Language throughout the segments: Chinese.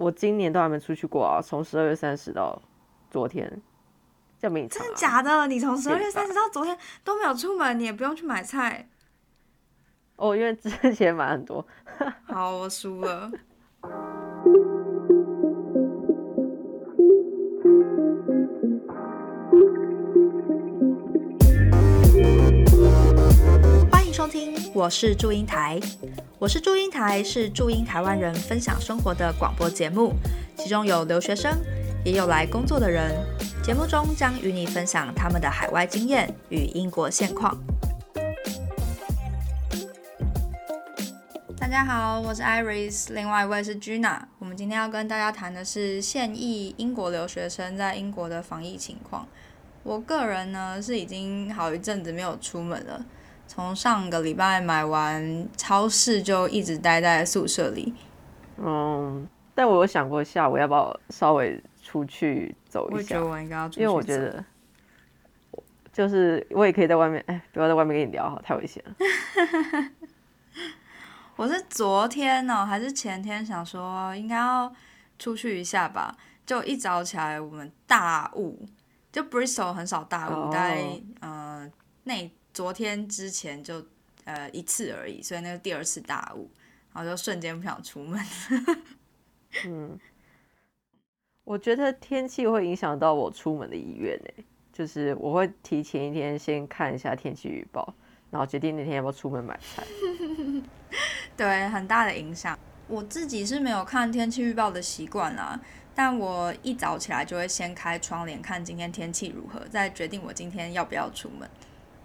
我今年都还没出去过啊，从十二月三十到昨天，叫名真的假的？你从十二月三十到昨天都没有出门，你也不用去买菜。哦，因为之前买很多。好，我输了。收听，我是祝英台。我是祝英台，是祝英台湾人分享生活的广播节目，其中有留学生，也有来工作的人。节目中将与你分享他们的海外经验与英国现况。大家好，我是 Iris，另外一位是 Gina。我们今天要跟大家谈的是现役英国留学生在英国的防疫情况。我个人呢是已经好一阵子没有出门了，从上个礼拜买完超市就一直待在宿舍里。嗯，但我有想过下午要不要稍微出去走一下，因为我觉得，就是我也可以在外面，哎，不要在外面跟你聊，太危险了。我是昨天呢，还是前天想说应该要出去一下吧，就一早起来我们大雾，就 Bristol 很少大雾，在呃那昨天之前就呃一次而已，所以那个第二次大雾，然后就瞬间不想出门。嗯，我觉得天气会影响到我出门的意愿呢，就是我会提前一天先看一下天气预报。然后决定那天要不要出门买菜，对，很大的影响。我自己是没有看天气预报的习惯啦，但我一早起来就会先开窗帘看今天天气如何，再决定我今天要不要出门。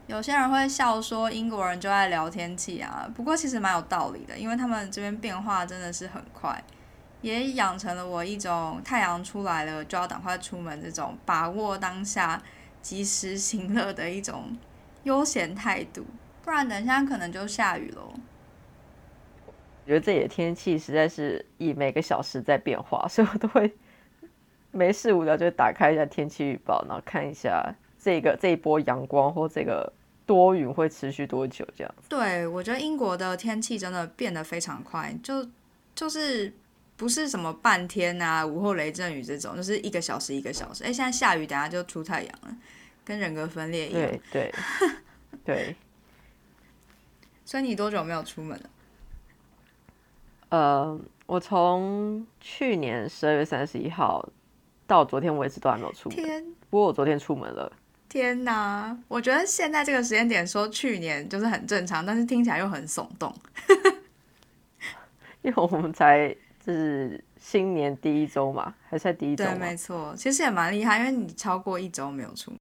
有些人会笑说英国人就爱聊天气啊，不过其实蛮有道理的，因为他们这边变化真的是很快，也养成了我一种太阳出来了就要赶快出门这种把握当下、及时行乐的一种。悠闲态度，不然等一下可能就下雨喽。我觉得这里的天气实在是以每个小时在变化，所以我都会没事无聊就打开一下天气预报，然后看一下这个这一波阳光或这个多云会持续多久这样。对，我觉得英国的天气真的变得非常快，就就是不是什么半天啊，午后雷阵雨这种，就是一个小时一个小时。哎，现在下雨，等下就出太阳了。跟人格分裂一样，对对对。所以你多久没有出门了？呃，我从去年十二月三十一号到昨天为止都还没有出门。天！不过我昨天出门了。天哪！我觉得现在这个时间点说去年就是很正常，但是听起来又很耸动。因为我们才就是新年第一周嘛，还在第一周。对，没错，其实也蛮厉害，因为你超过一周没有出。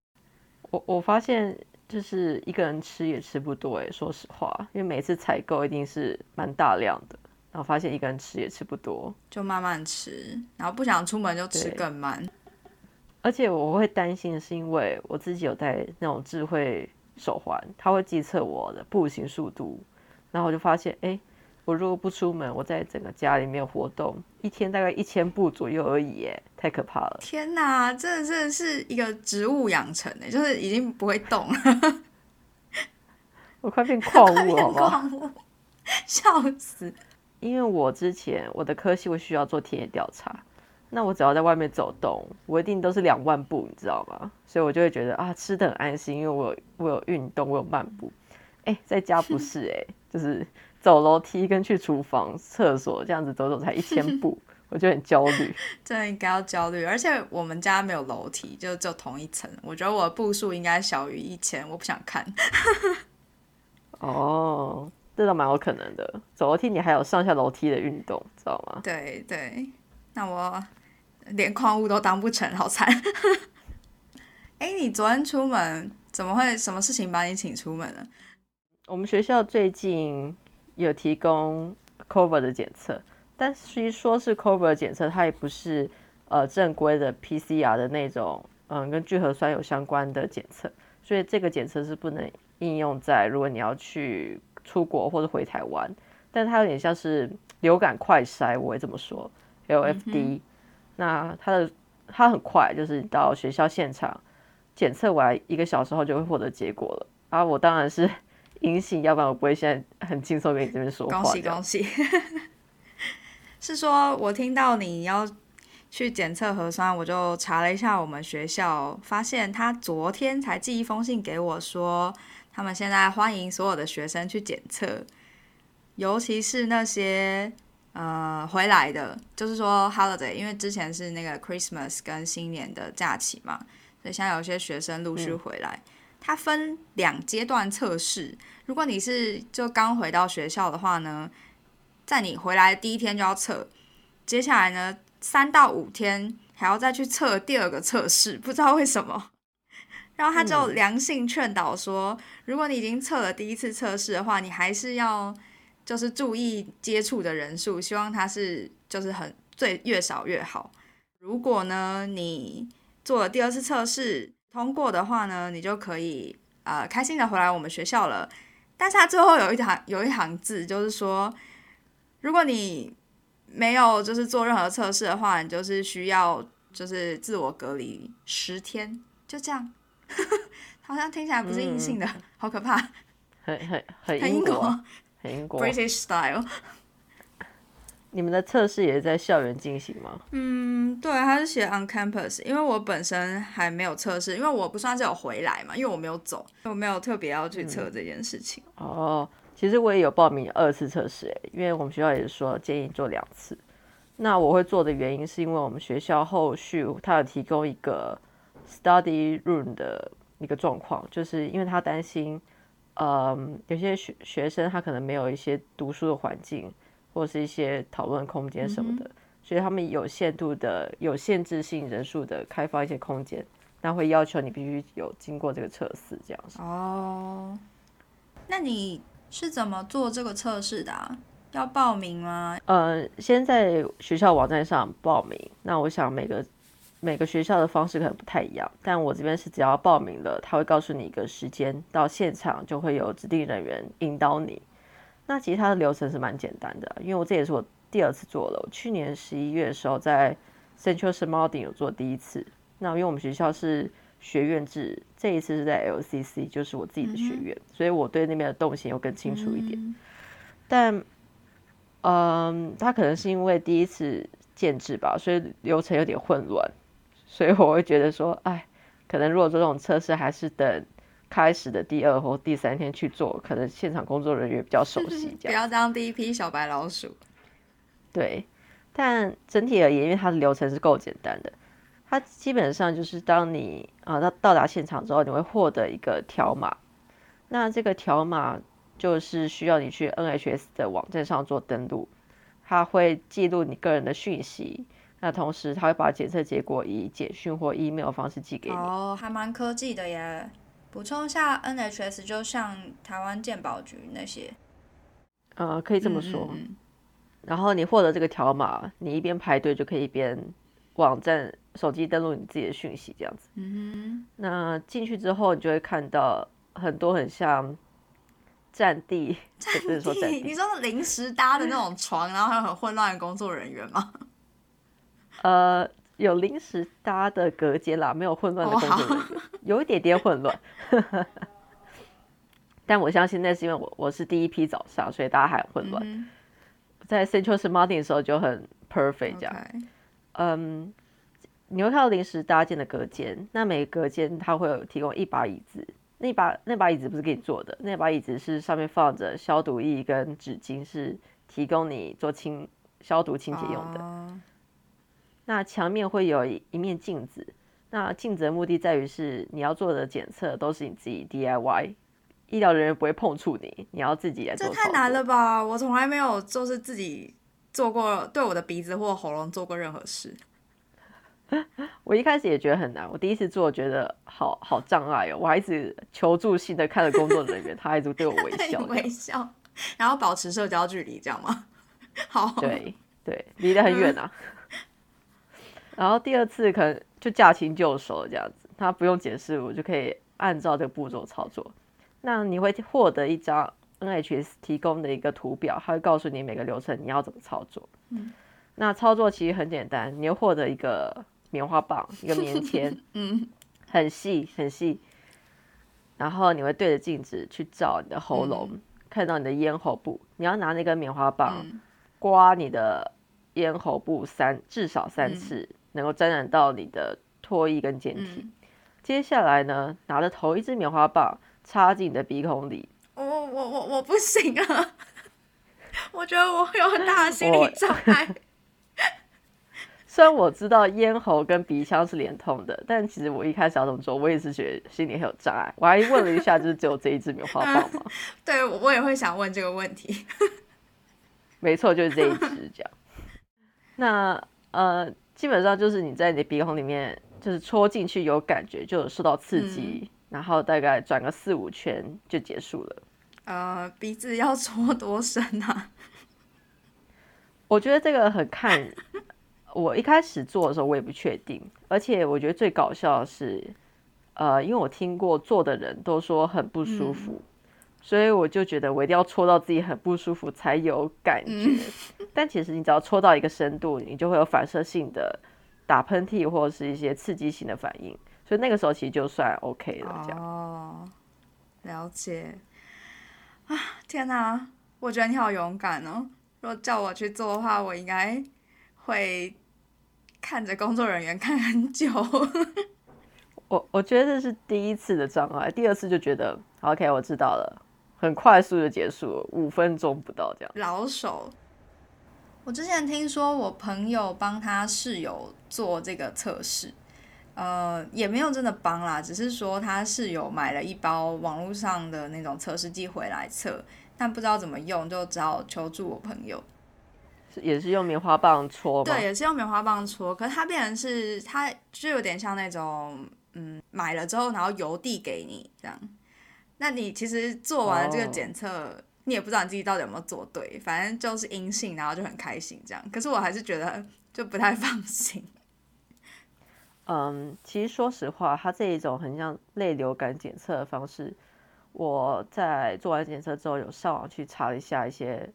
我我发现就是一个人吃也吃不多哎，说实话，因为每次采购一定是蛮大量的，然后发现一个人吃也吃不多，就慢慢吃，然后不想出门就吃更慢。而且我会担心的是，因为我自己有戴那种智慧手环，它会计测我的步行速度，然后我就发现哎。我如果不出门，我在整个家里面活动，一天大概一千步左右而已，耶，太可怕了！天哪，这真的是一个植物养成的，就是已经不会动了。我快变矿 物了？笑死！因为我之前我的科系会需要做田野调查，那我只要在外面走动，我一定都是两万步，你知道吗？所以我就会觉得啊，吃的很安心，因为我我有运动，我有漫步。哎，在家不是哎，就是。走楼梯跟去厨房、厕所这样子走走才一千 步，我就很焦虑。真的应该要焦虑，而且我们家没有楼梯，就就同一层。我觉得我的步数应该小于一千，我不想看。哦，这倒蛮有可能的。走楼梯你还有上下楼梯的运动，知道吗？对对，那我连矿物都当不成，好惨。哎，你昨天出门怎么会？什么事情把你请出门了？我们学校最近。有提供 cover 的检测，但虽说是 cover 检测，它也不是呃正规的 PCR 的那种，嗯，跟聚合酸有相关的检测，所以这个检测是不能应用在如果你要去出国或者回台湾，但它有点像是流感快筛，我会这么说，LFD，那它的它很快，就是到学校现场检测完一个小时后就会获得结果了，啊，我当然是。阴性，要不然我不会现在很轻松跟你这边说话。恭喜恭喜！是说我听到你要去检测核酸，我就查了一下我们学校，发现他昨天才寄一封信给我说，他们现在欢迎所有的学生去检测，尤其是那些呃回来的，就是说 holiday，因为之前是那个 Christmas 跟新年的假期嘛，所以现在有些学生陆续回来。它分两阶段测试，如果你是就刚回到学校的话呢，在你回来第一天就要测，接下来呢三到五天还要再去测第二个测试，不知道为什么。然后他就良性劝导说，如果你已经测了第一次测试的话，你还是要就是注意接触的人数，希望它是就是很最越少越好。如果呢你做了第二次测试，通过的话呢，你就可以呃开心的回来我们学校了。但是它最后有一行有一行字，就是说，如果你没有就是做任何测试的话，你就是需要就是自我隔离十天，就这样。好像听起来不是阴性的，好可怕。很很很英国，很英国，British style。你们的测试也是在校园进行吗？嗯，对，他是写 on campus，因为我本身还没有测试，因为我不算是有回来嘛，因为我没有走，我没有特别要去测这件事情。哦，其实我也有报名二次测试，诶，因为我们学校也是说建议做两次。那我会做的原因是因为我们学校后续他有提供一个 study room 的一个状况，就是因为他担心，嗯，有些学学生他可能没有一些读书的环境。或是一些讨论空间什么的，所以他们有限度的、有限制性人数的开放一些空间，那会要求你必须有经过这个测试这样子。哦，那你是怎么做这个测试的？要报名吗？呃，先在学校网站上报名。那我想每个每个学校的方式可能不太一样，但我这边是只要报名了，他会告诉你一个时间，到现场就会有指定人员引导你。那其实它的流程是蛮简单的，因为我这也是我第二次做了。我去年十一月的时候在 Central Smart 有做第一次。那因为我们学校是学院制，这一次是在 LCC，就是我自己的学院，所以我对那边的动线又更清楚一点。但，嗯，他可能是因为第一次建制吧，所以流程有点混乱，所以我会觉得说，哎，可能如果做这种测试，还是等。开始的第二或第三天去做，可能现场工作人员比较熟悉，不要当第一批小白老鼠。对，但整体而言，因为它的流程是够简单的，它基本上就是当你啊到到达现场之后，你会获得一个条码，那这个条码就是需要你去 NHS 的网站上做登录，它会记录你个人的讯息，那同时它会把检测结果以简讯或 email 方式寄给你。哦，还蛮科技的耶。补充一下，NHS 就像台湾健保局那些，呃，可以这么说。然后你获得这个条码，你一边排队就可以一边网站手机登录你自己的讯息，这样子。嗯哼。那进去之后，你就会看到很多很像战地，战地，你说临时搭的那种床，然后还有很混乱的工作人员吗？呃。有临时搭的隔间啦，没有混乱的工作人员，有一点点混乱。但我相信那是因为我我是第一批早上，所以大家还很混乱。在 Central s m a r t i n 的时候就很 perfect 这样。嗯，你会看到临时搭建的隔间，那每个隔间它会有提供一把椅子，那把那把椅子不是给你坐的，那把椅子是上面放着消毒液跟纸巾，是提供你做清消毒清洁用的。那墙面会有一面镜子，那镜子的目的在于是你要做的检测都是你自己 DIY，医疗人员不会碰触你，你要自己来做。这太难了吧！我从来没有就是自己做过对我的鼻子或喉咙做过任何事。我一开始也觉得很难，我第一次做觉得好好障碍哦，我还一直求助性的看着工作人员，他一直对我微 笑微笑，然后保持社交距离，这样吗？好，对对，离得很远啊。然后第二次可能就驾轻就熟这样子，他不用解释，我就可以按照这个步骤操作。那你会获得一张 NHS 提供的一个图表，它会告诉你每个流程你要怎么操作。嗯，那操作其实很简单，你会获得一个棉花棒，一个棉签，嗯，很细很细。然后你会对着镜子去照你的喉咙，看到你的咽喉部，你要拿那根棉花棒刮你的。咽喉部三至少三次，能够沾染到你的唾液跟腺体。接下来呢，拿着头一支棉花棒插进你的鼻孔里。我我我我不行啊！我觉得我有很大的心理障碍。虽然我知道咽喉跟鼻腔是连通的，但其实我一开始要这么做，我也是觉得心里很有障碍。我还问了一下，就是只有这一支棉花棒吗？对，我也会想问这个问题。没错，就是这一支这样。那呃，基本上就是你在你的鼻孔里面，就是戳进去有感觉，就有受到刺激，然后大概转个四五圈就结束了。呃，鼻子要戳多深啊？我觉得这个很看。我一开始做的时候，我也不确定，而且我觉得最搞笑的是，呃，因为我听过做的人都说很不舒服，所以我就觉得我一定要戳到自己很不舒服才有感觉。但其实你只要戳到一个深度，你就会有反射性的打喷嚏或者是一些刺激性的反应，所以那个时候其实就算 OK 了。这样哦，了解。啊，天哪！我觉得你好勇敢哦。如果叫我去做的话，我应该会。看着工作人员看很久，我我觉得这是第一次的障碍，第二次就觉得 OK，我知道了，很快速的结束了，五分钟不到这样。老手，我之前听说我朋友帮他室友做这个测试，呃，也没有真的帮啦，只是说他室友买了一包网络上的那种测试剂回来测，但不知道怎么用，就只好求助我朋友。也是用棉花棒戳对，也是用棉花棒戳。可是它变成是，它就有点像那种，嗯，买了之后然后邮递给你这样。那你其实做完了这个检测，你也不知道你自己到底有没有做对，反正就是阴性，然后就很开心这样。可是我还是觉得就不太放心。嗯，其实说实话，它这一种很像类流感检测的方式，我在做完检测之后有上网去查了一下一些。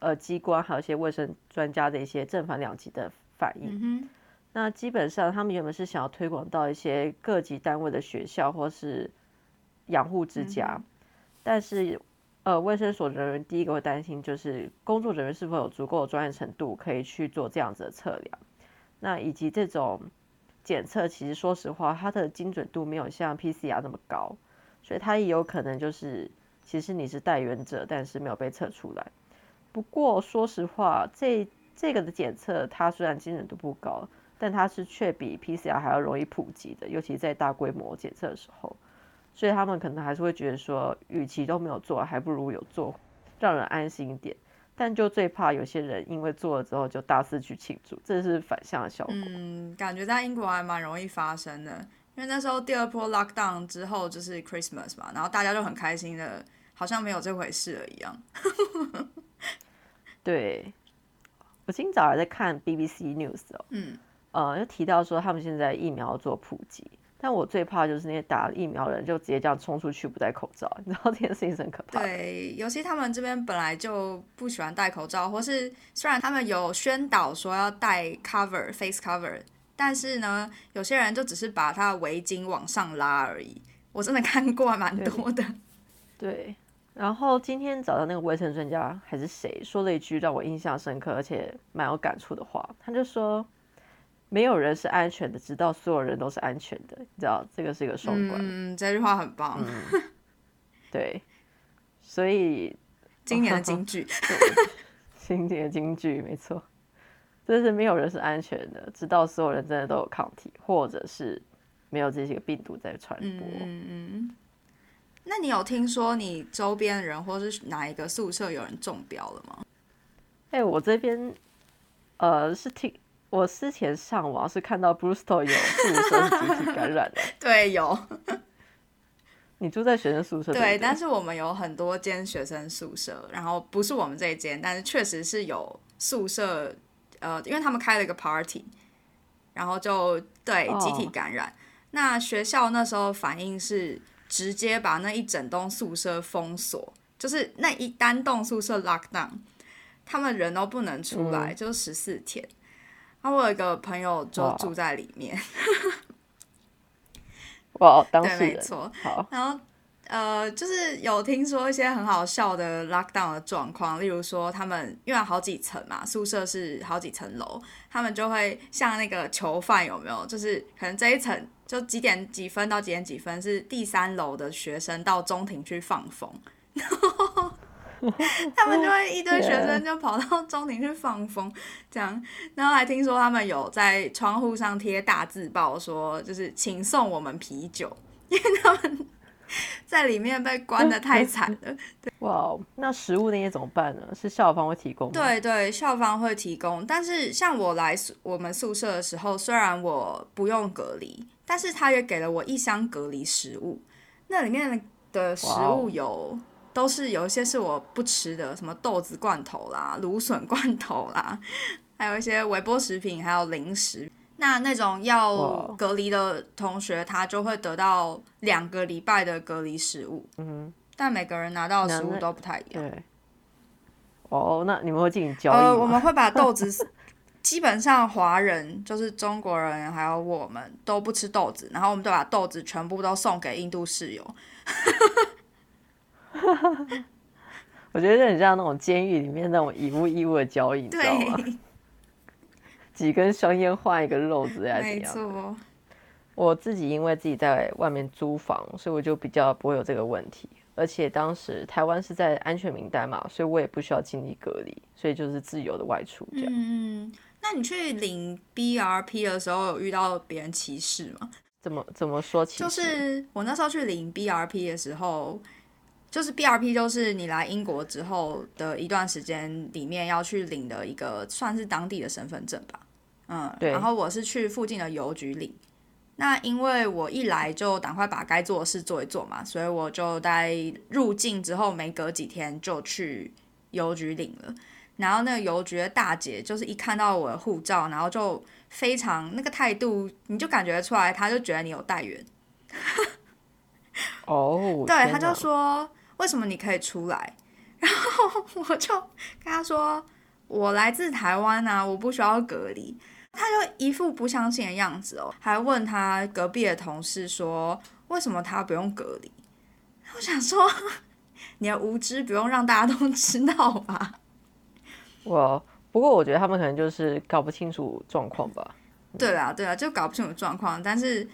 呃，机关还有一些卫生专家的一些正反两极的反应。那基本上，他们原本是想要推广到一些各级单位的学校或是养护之家，但是呃，卫生所人员第一个会担心就是工作人员是否有足够的专业程度可以去做这样子的测量。那以及这种检测，其实说实话，它的精准度没有像 PCR 那么高，所以它也有可能就是其实你是带源者，但是没有被测出来。不过，说实话，这这个的检测，它虽然精准度不高，但它是却比 PCR 还要容易普及的，尤其在大规模检测的时候。所以他们可能还是会觉得说，与其都没有做，还不如有做，让人安心一点。但就最怕有些人因为做了之后就大肆去庆祝，这是反向的效果。嗯，感觉在英国还蛮容易发生的，因为那时候第二波 lockdown 之后就是 Christmas 嘛，然后大家就很开心的，好像没有这回事了一样。对，我今早还在看 BBC News 哦，嗯，呃，又提到说他们现在疫苗做普及，但我最怕就是那些打了疫苗的人就直接这样冲出去不戴口罩，你知道这件事情很可怕。对，尤其他们这边本来就不喜欢戴口罩，或是虽然他们有宣导说要戴 cover face cover，但是呢，有些人就只是把他的围巾往上拉而已。我真的看过蛮多的。对。然后今天找到那个卫生专家还是谁说了一句让我印象深刻而且蛮有感触的话，他就说：“没有人是安全的，直到所有人都是安全的。”你知道这个是一个双关。嗯，这句话很棒。对，所以 今年的京剧，今年的京剧没错，就是没有人是安全的，直到所有人真的都有抗体，或者是没有这些病毒在传播。嗯嗯。那你有听说你周边的人或是哪一个宿舍有人中标了吗？哎，我这边呃是听我之前上网是看到 Bristol 有宿舍集体感染的，对，有。你住在学生宿舍？对，但是我们有很多间学生宿舍，然后不是我们这一间，但是确实是有宿舍，呃，因为他们开了一个 party，然后就对集体感染。那学校那时候反应是。直接把那一整栋宿舍封锁，就是那一单栋宿舍 lock down，他们人都不能出来，就十四天。然后我有一个朋友就住在里面，哇，当时对，没错。好，然后呃，就是有听说一些很好笑的 lockdown 的状况，例如说他们因为好几层嘛，宿舍是好几层楼，他们就会像那个囚犯有没有？就是可能这一层就几点几分到几点几分是第三楼的学生到中庭去放风，然 后 他们就会一堆学生就跑到中庭去放风，这样，然后还听说他们有在窗户上贴大字报说，就是请送我们啤酒，因为他们。在里面被关的太惨了。哇，那食物那些怎么办呢？是校方会提供吗？对对，校方会提供。但是像我来我们宿舍的时候，虽然我不用隔离，但是他也给了我一箱隔离食物。那里面的食物有都是有一些是我不吃的，什么豆子罐头啦、芦笋罐头啦，还有一些微波食品，还有零食。那那种要隔离的同学，他就会得到两个礼拜的隔离食物。嗯，但每个人拿到的食物都不太一样。对。哦，那你们会进行交易呃，我们会把豆子，基本上华人就是中国人，还有我们都不吃豆子，然后我们就把豆子全部都送给印度室友。我觉得很像那种监狱里面那种以物易物的交易，你知道吗？几根香烟换一个肉子呀？没错。我自己因为自己在外面租房，所以我就比较不会有这个问题。而且当时台湾是在安全名单嘛，所以我也不需要经历隔离，所以就是自由的外出这样。嗯，那你去领 BRP 的时候有遇到别人歧视吗？怎么怎么说歧视？就是我那时候去领 BRP 的时候，就是 BRP 就是你来英国之后的一段时间里面要去领的一个算是当地的身份证吧。嗯，对。然后我是去附近的邮局领，那因为我一来就赶快把该做的事做一做嘛，所以我就在入境之后没隔几天就去邮局领了。然后那个邮局的大姐就是一看到我的护照，然后就非常那个态度，你就感觉出来，她就觉得你有带源。哦，对，她就说为什么你可以出来？然后我就跟他说，我来自台湾啊，我不需要隔离。他就一副不相信的样子哦，还问他隔壁的同事说：“为什么他不用隔离？”我想说，你的无知不用让大家都知道吧？我不过我觉得他们可能就是搞不清楚状况吧。对啊，对啊，就搞不清楚状况。但是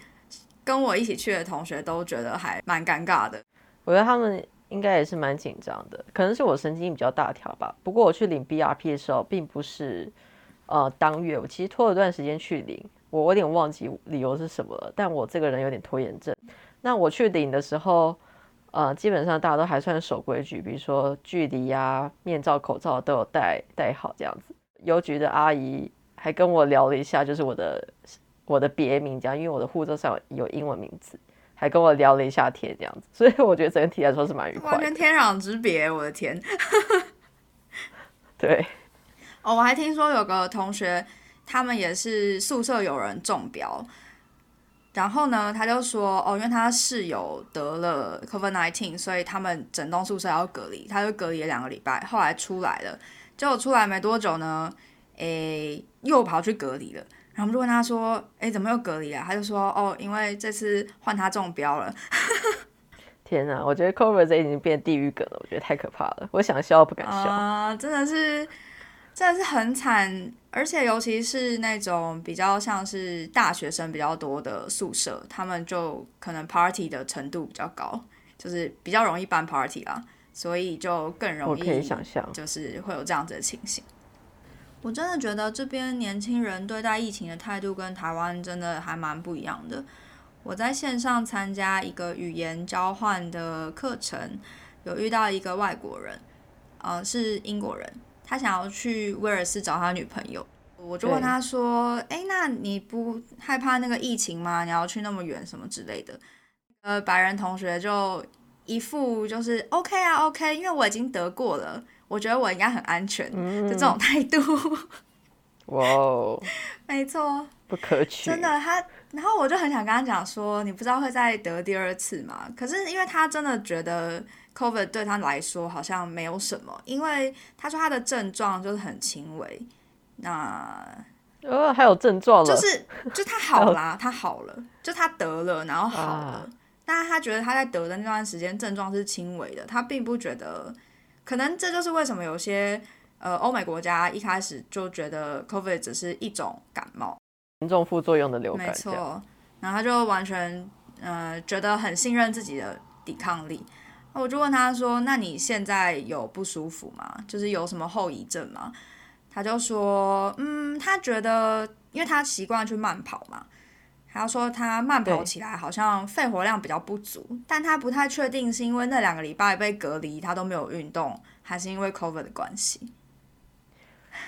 跟我一起去的同学都觉得还蛮尴尬的。我觉得他们应该也是蛮紧张的，可能是我神经比较大条吧。不过我去领 BRP 的时候，并不是。呃，当月我其实拖了段时间去领，我有点忘记理由是什么了。但我这个人有点拖延症。那我去领的时候，呃，基本上大家都还算守规矩，比如说距离呀、面罩、口罩都有戴戴好这样子。邮局的阿姨还跟我聊了一下，就是我的我的别名这样，因为我的护照上有英文名字，还跟我聊了一下天这样子。所以我觉得整体来说是蛮愉快，完全天壤之别，我的天。对。哦，我还听说有个同学，他们也是宿舍有人中标，然后呢，他就说，哦，因为他室友得了 COVID nineteen，所以他们整栋宿舍要隔离，他就隔离了两个礼拜，后来出来了，结果出来没多久呢，诶，又跑去隔离了，然后我们就问他说，哎，怎么又隔离啊？他就说，哦，因为这次换他中标了。天哪，我觉得 COVID 这已经变地狱梗了，我觉得太可怕了，我想笑不敢笑啊，真的是。真的是很惨，而且尤其是那种比较像是大学生比较多的宿舍，他们就可能 party 的程度比较高，就是比较容易办 party 啦，所以就更容易，可以想象，就是会有这样子的情形。我真的觉得这边年轻人对待疫情的态度跟台湾真的还蛮不一样的。我在线上参加一个语言交换的课程，有遇到一个外国人，呃，是英国人。他想要去威尔斯找他女朋友，我就问他说：“哎，那你不害怕那个疫情吗？你要去那么远什么之类的？”呃，白人同学就一副就是 “OK 啊，OK”，因为我已经得过了，我觉得我应该很安全的这种态度。哇哦，没错，不可取，真的他。然后我就很想跟他讲说：“你不知道会再得第二次吗？”可是因为他真的觉得。Covid 对他来说好像没有什么，因为他说他的症状就是很轻微。那呃还有症状了，就是就他好啦，他好了，就他得了，然后好了，但是他觉得他在得的那段时间症状是轻微的，他并不觉得，可能这就是为什么有些呃欧美国家一开始就觉得 COVID 只是一种感冒，严重副作用的流感。没错，然后他就完全呃觉得很信任自己的抵抗力。我就问他说：“那你现在有不舒服吗？就是有什么后遗症吗？”他就说：“嗯，他觉得，因为他习惯去慢跑嘛。”他说他慢跑起来好像肺活量比较不足，但他不太确定是因为那两个礼拜被隔离，他都没有运动，还是因为 COVID 的关系。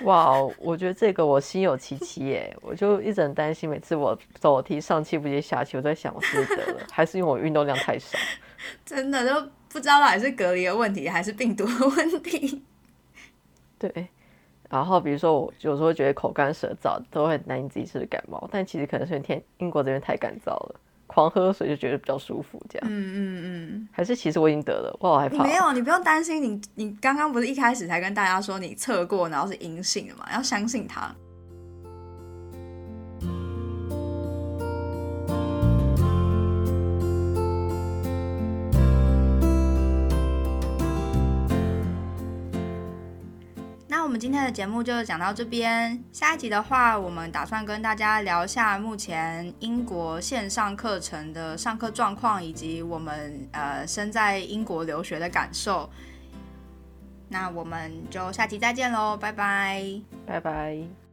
哇，我觉得这个我心有戚戚耶，我就一直很担心，每次我走楼梯上气不接下气，我在想我是不是得了，还是因为我运动量太少？真的都不知道到底是隔离的问题还是病毒的问题。对。然后比如说我有时候觉得口干舌燥，都会担心自己是感冒，但其实可能是天英国这边太干燥了，狂喝水就觉得比较舒服，这样。嗯嗯嗯。还是其实我已经得了，我好害怕。没有，你不用担心，你你刚刚不是一开始才跟大家说你测过，然后是阴性的嘛？要相信他。今天的节目就讲到这边。下一集的话，我们打算跟大家聊一下目前英国线上课程的上课状况，以及我们呃身在英国留学的感受。那我们就下期再见喽，拜拜，拜拜。